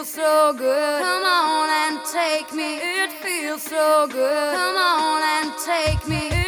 feels so good. Come on and take me. It feels so good. Come on and take me.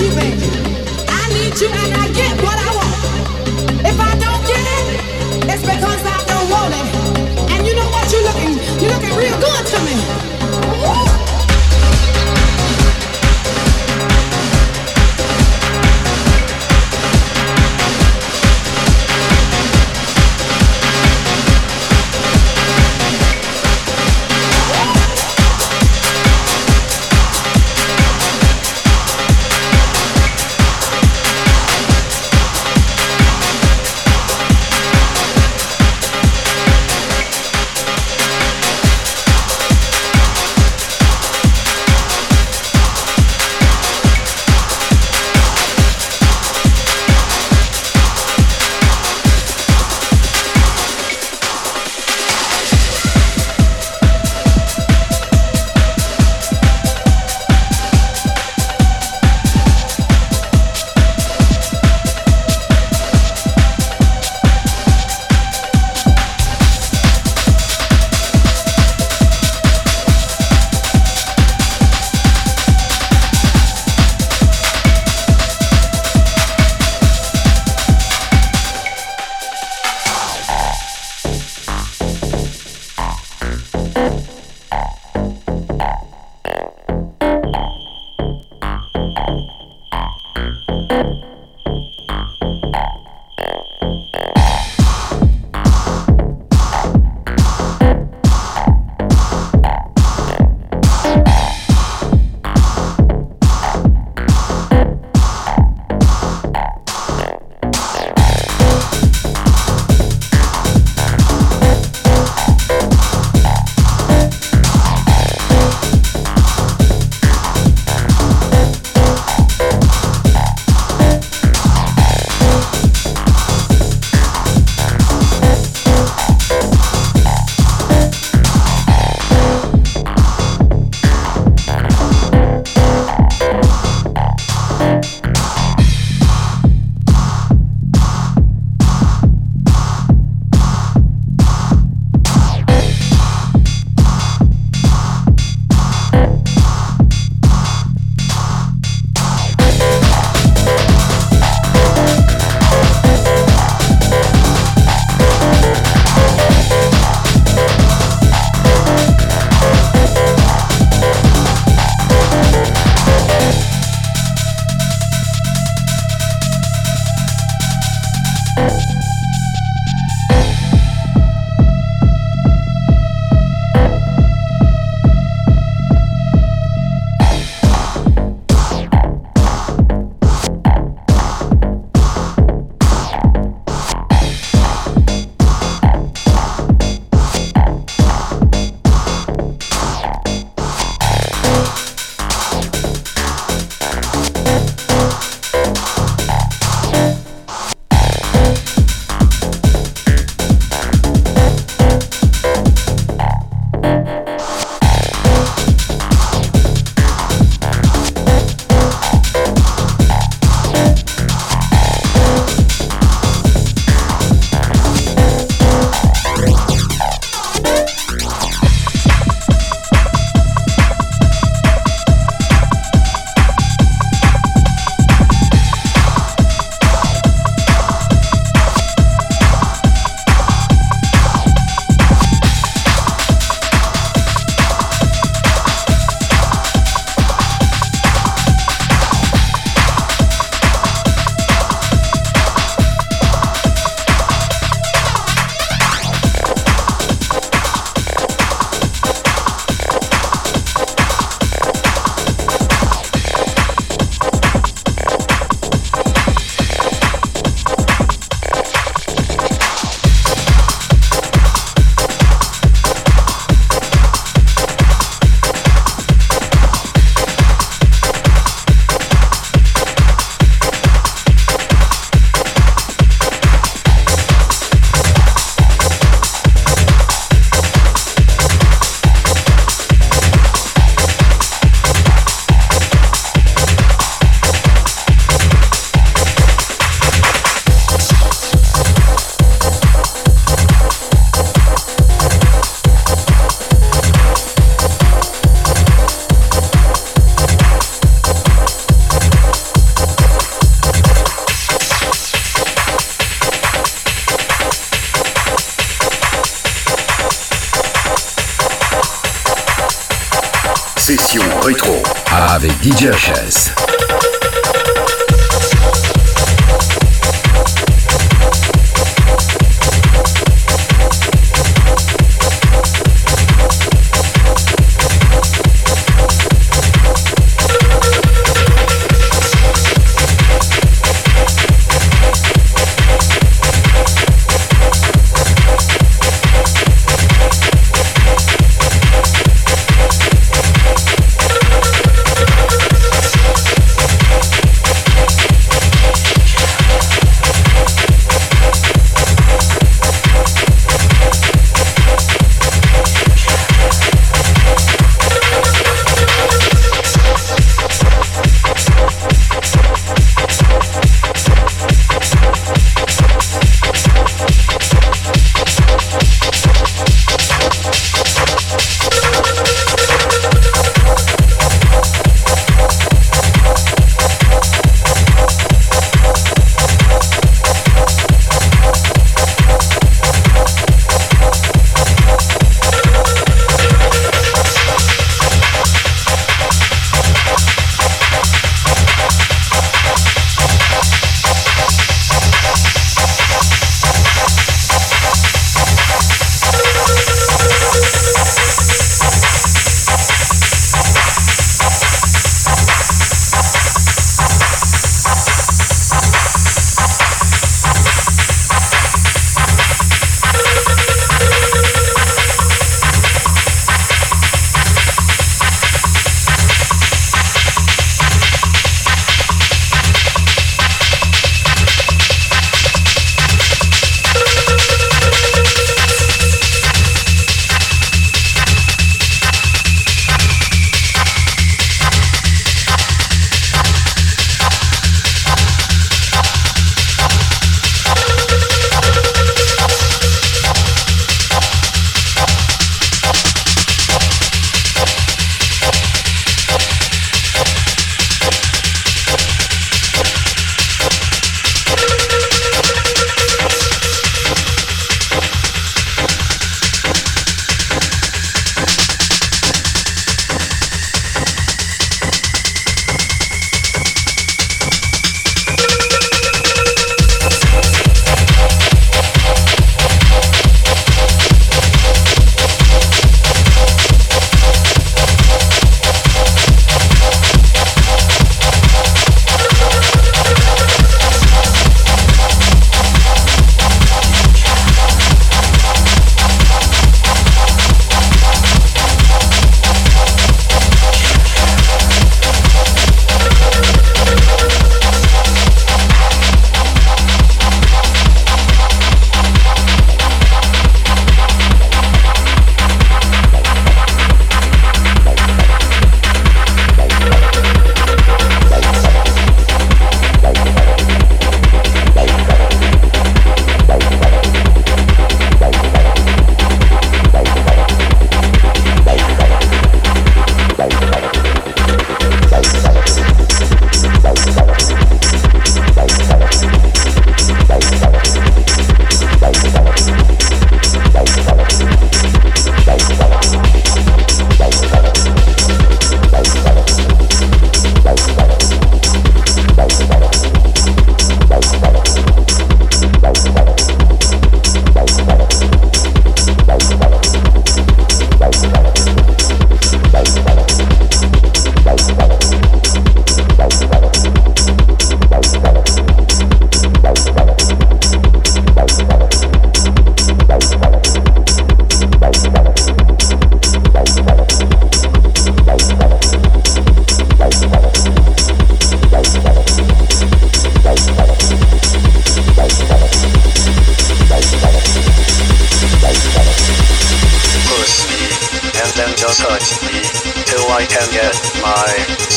you, baby. I need you and I.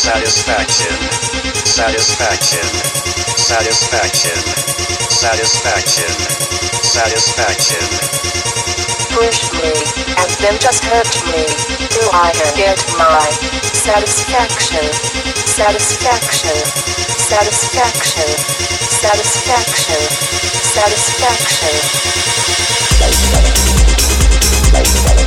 satisfaction, satisfaction, satisfaction, satisfaction, satisfaction. Push me, and then just hurt me, till I get my satisfaction, satisfaction, satisfaction, satisfaction, satisfaction. satisfaction.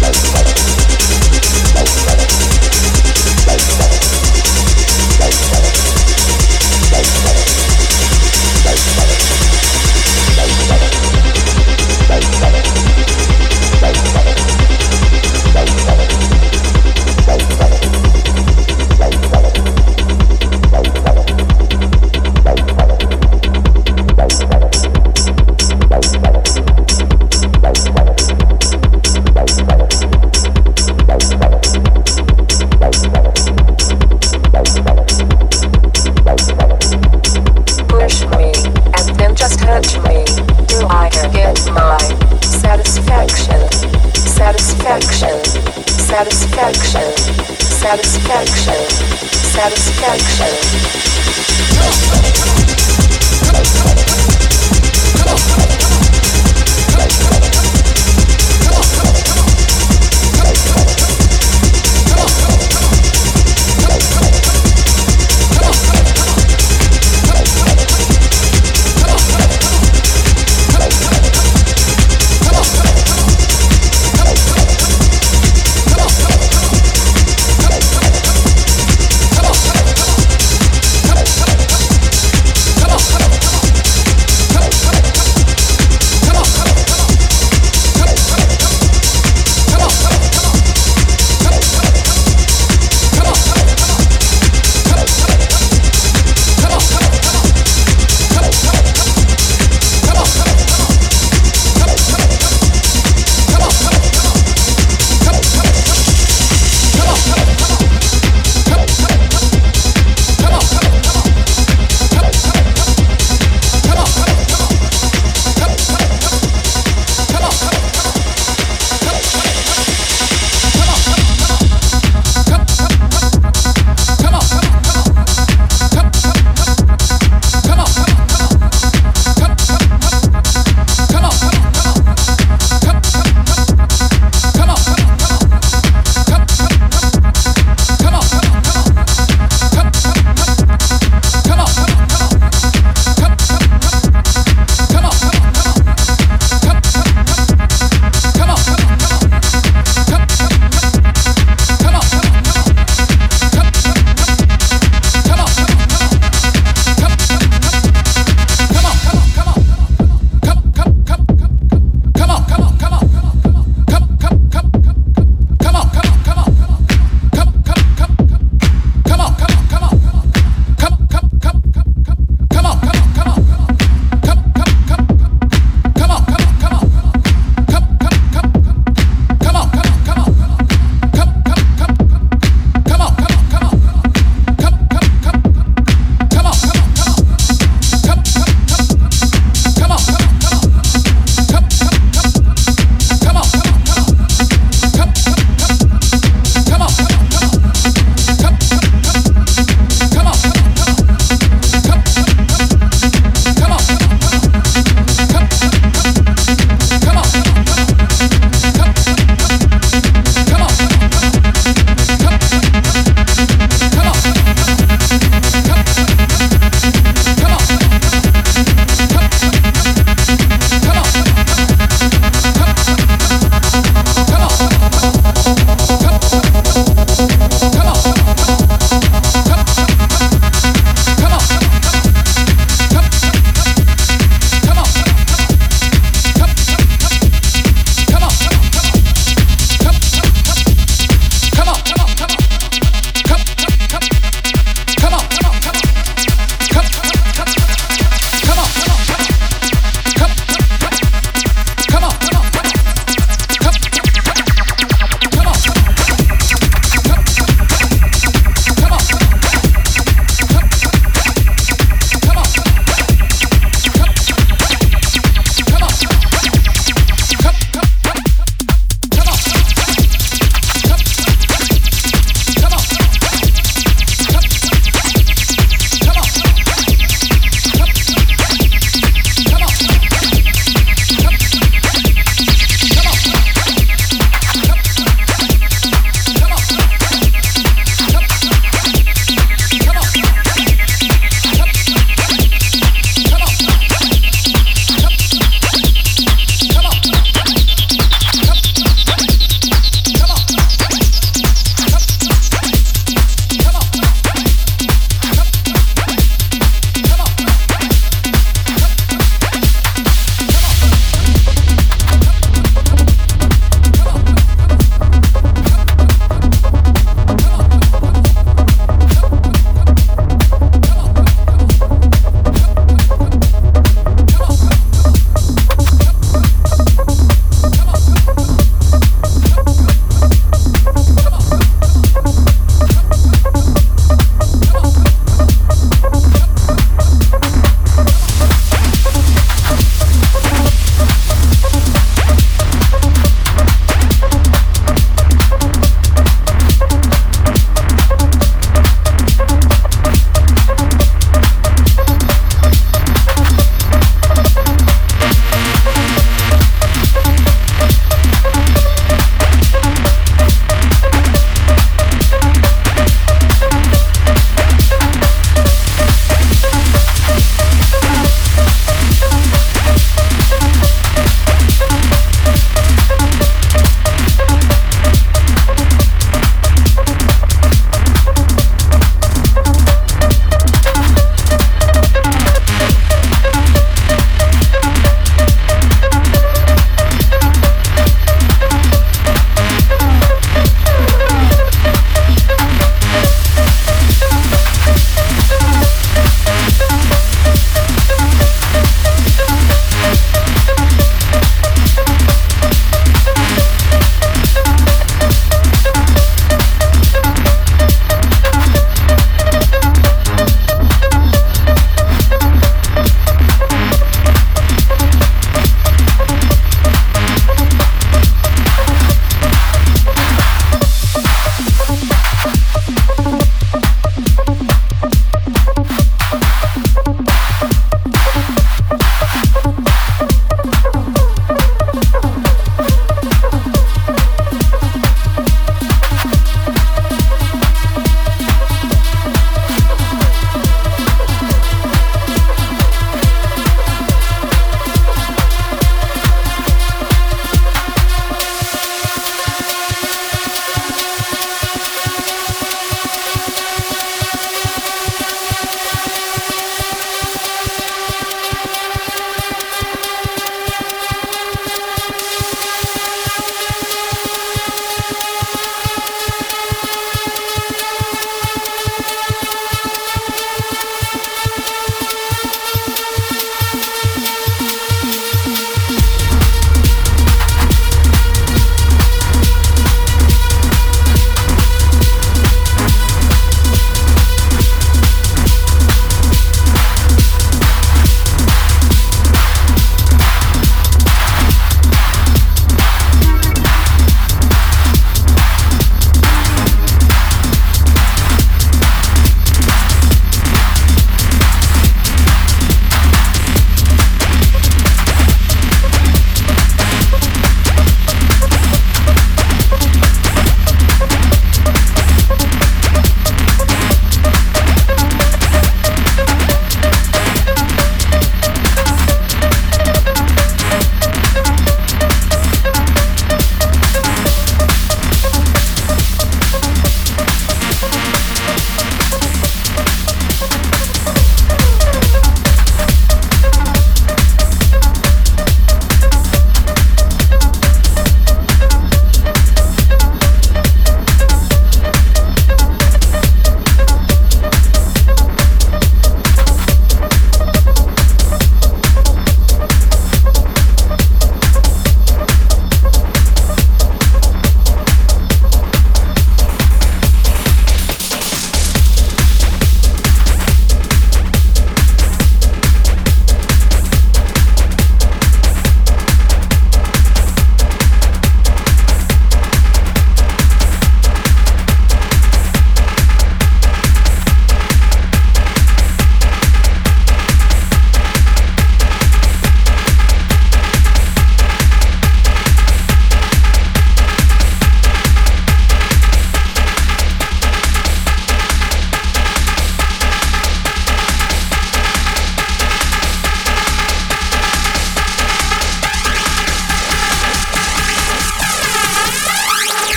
Bye.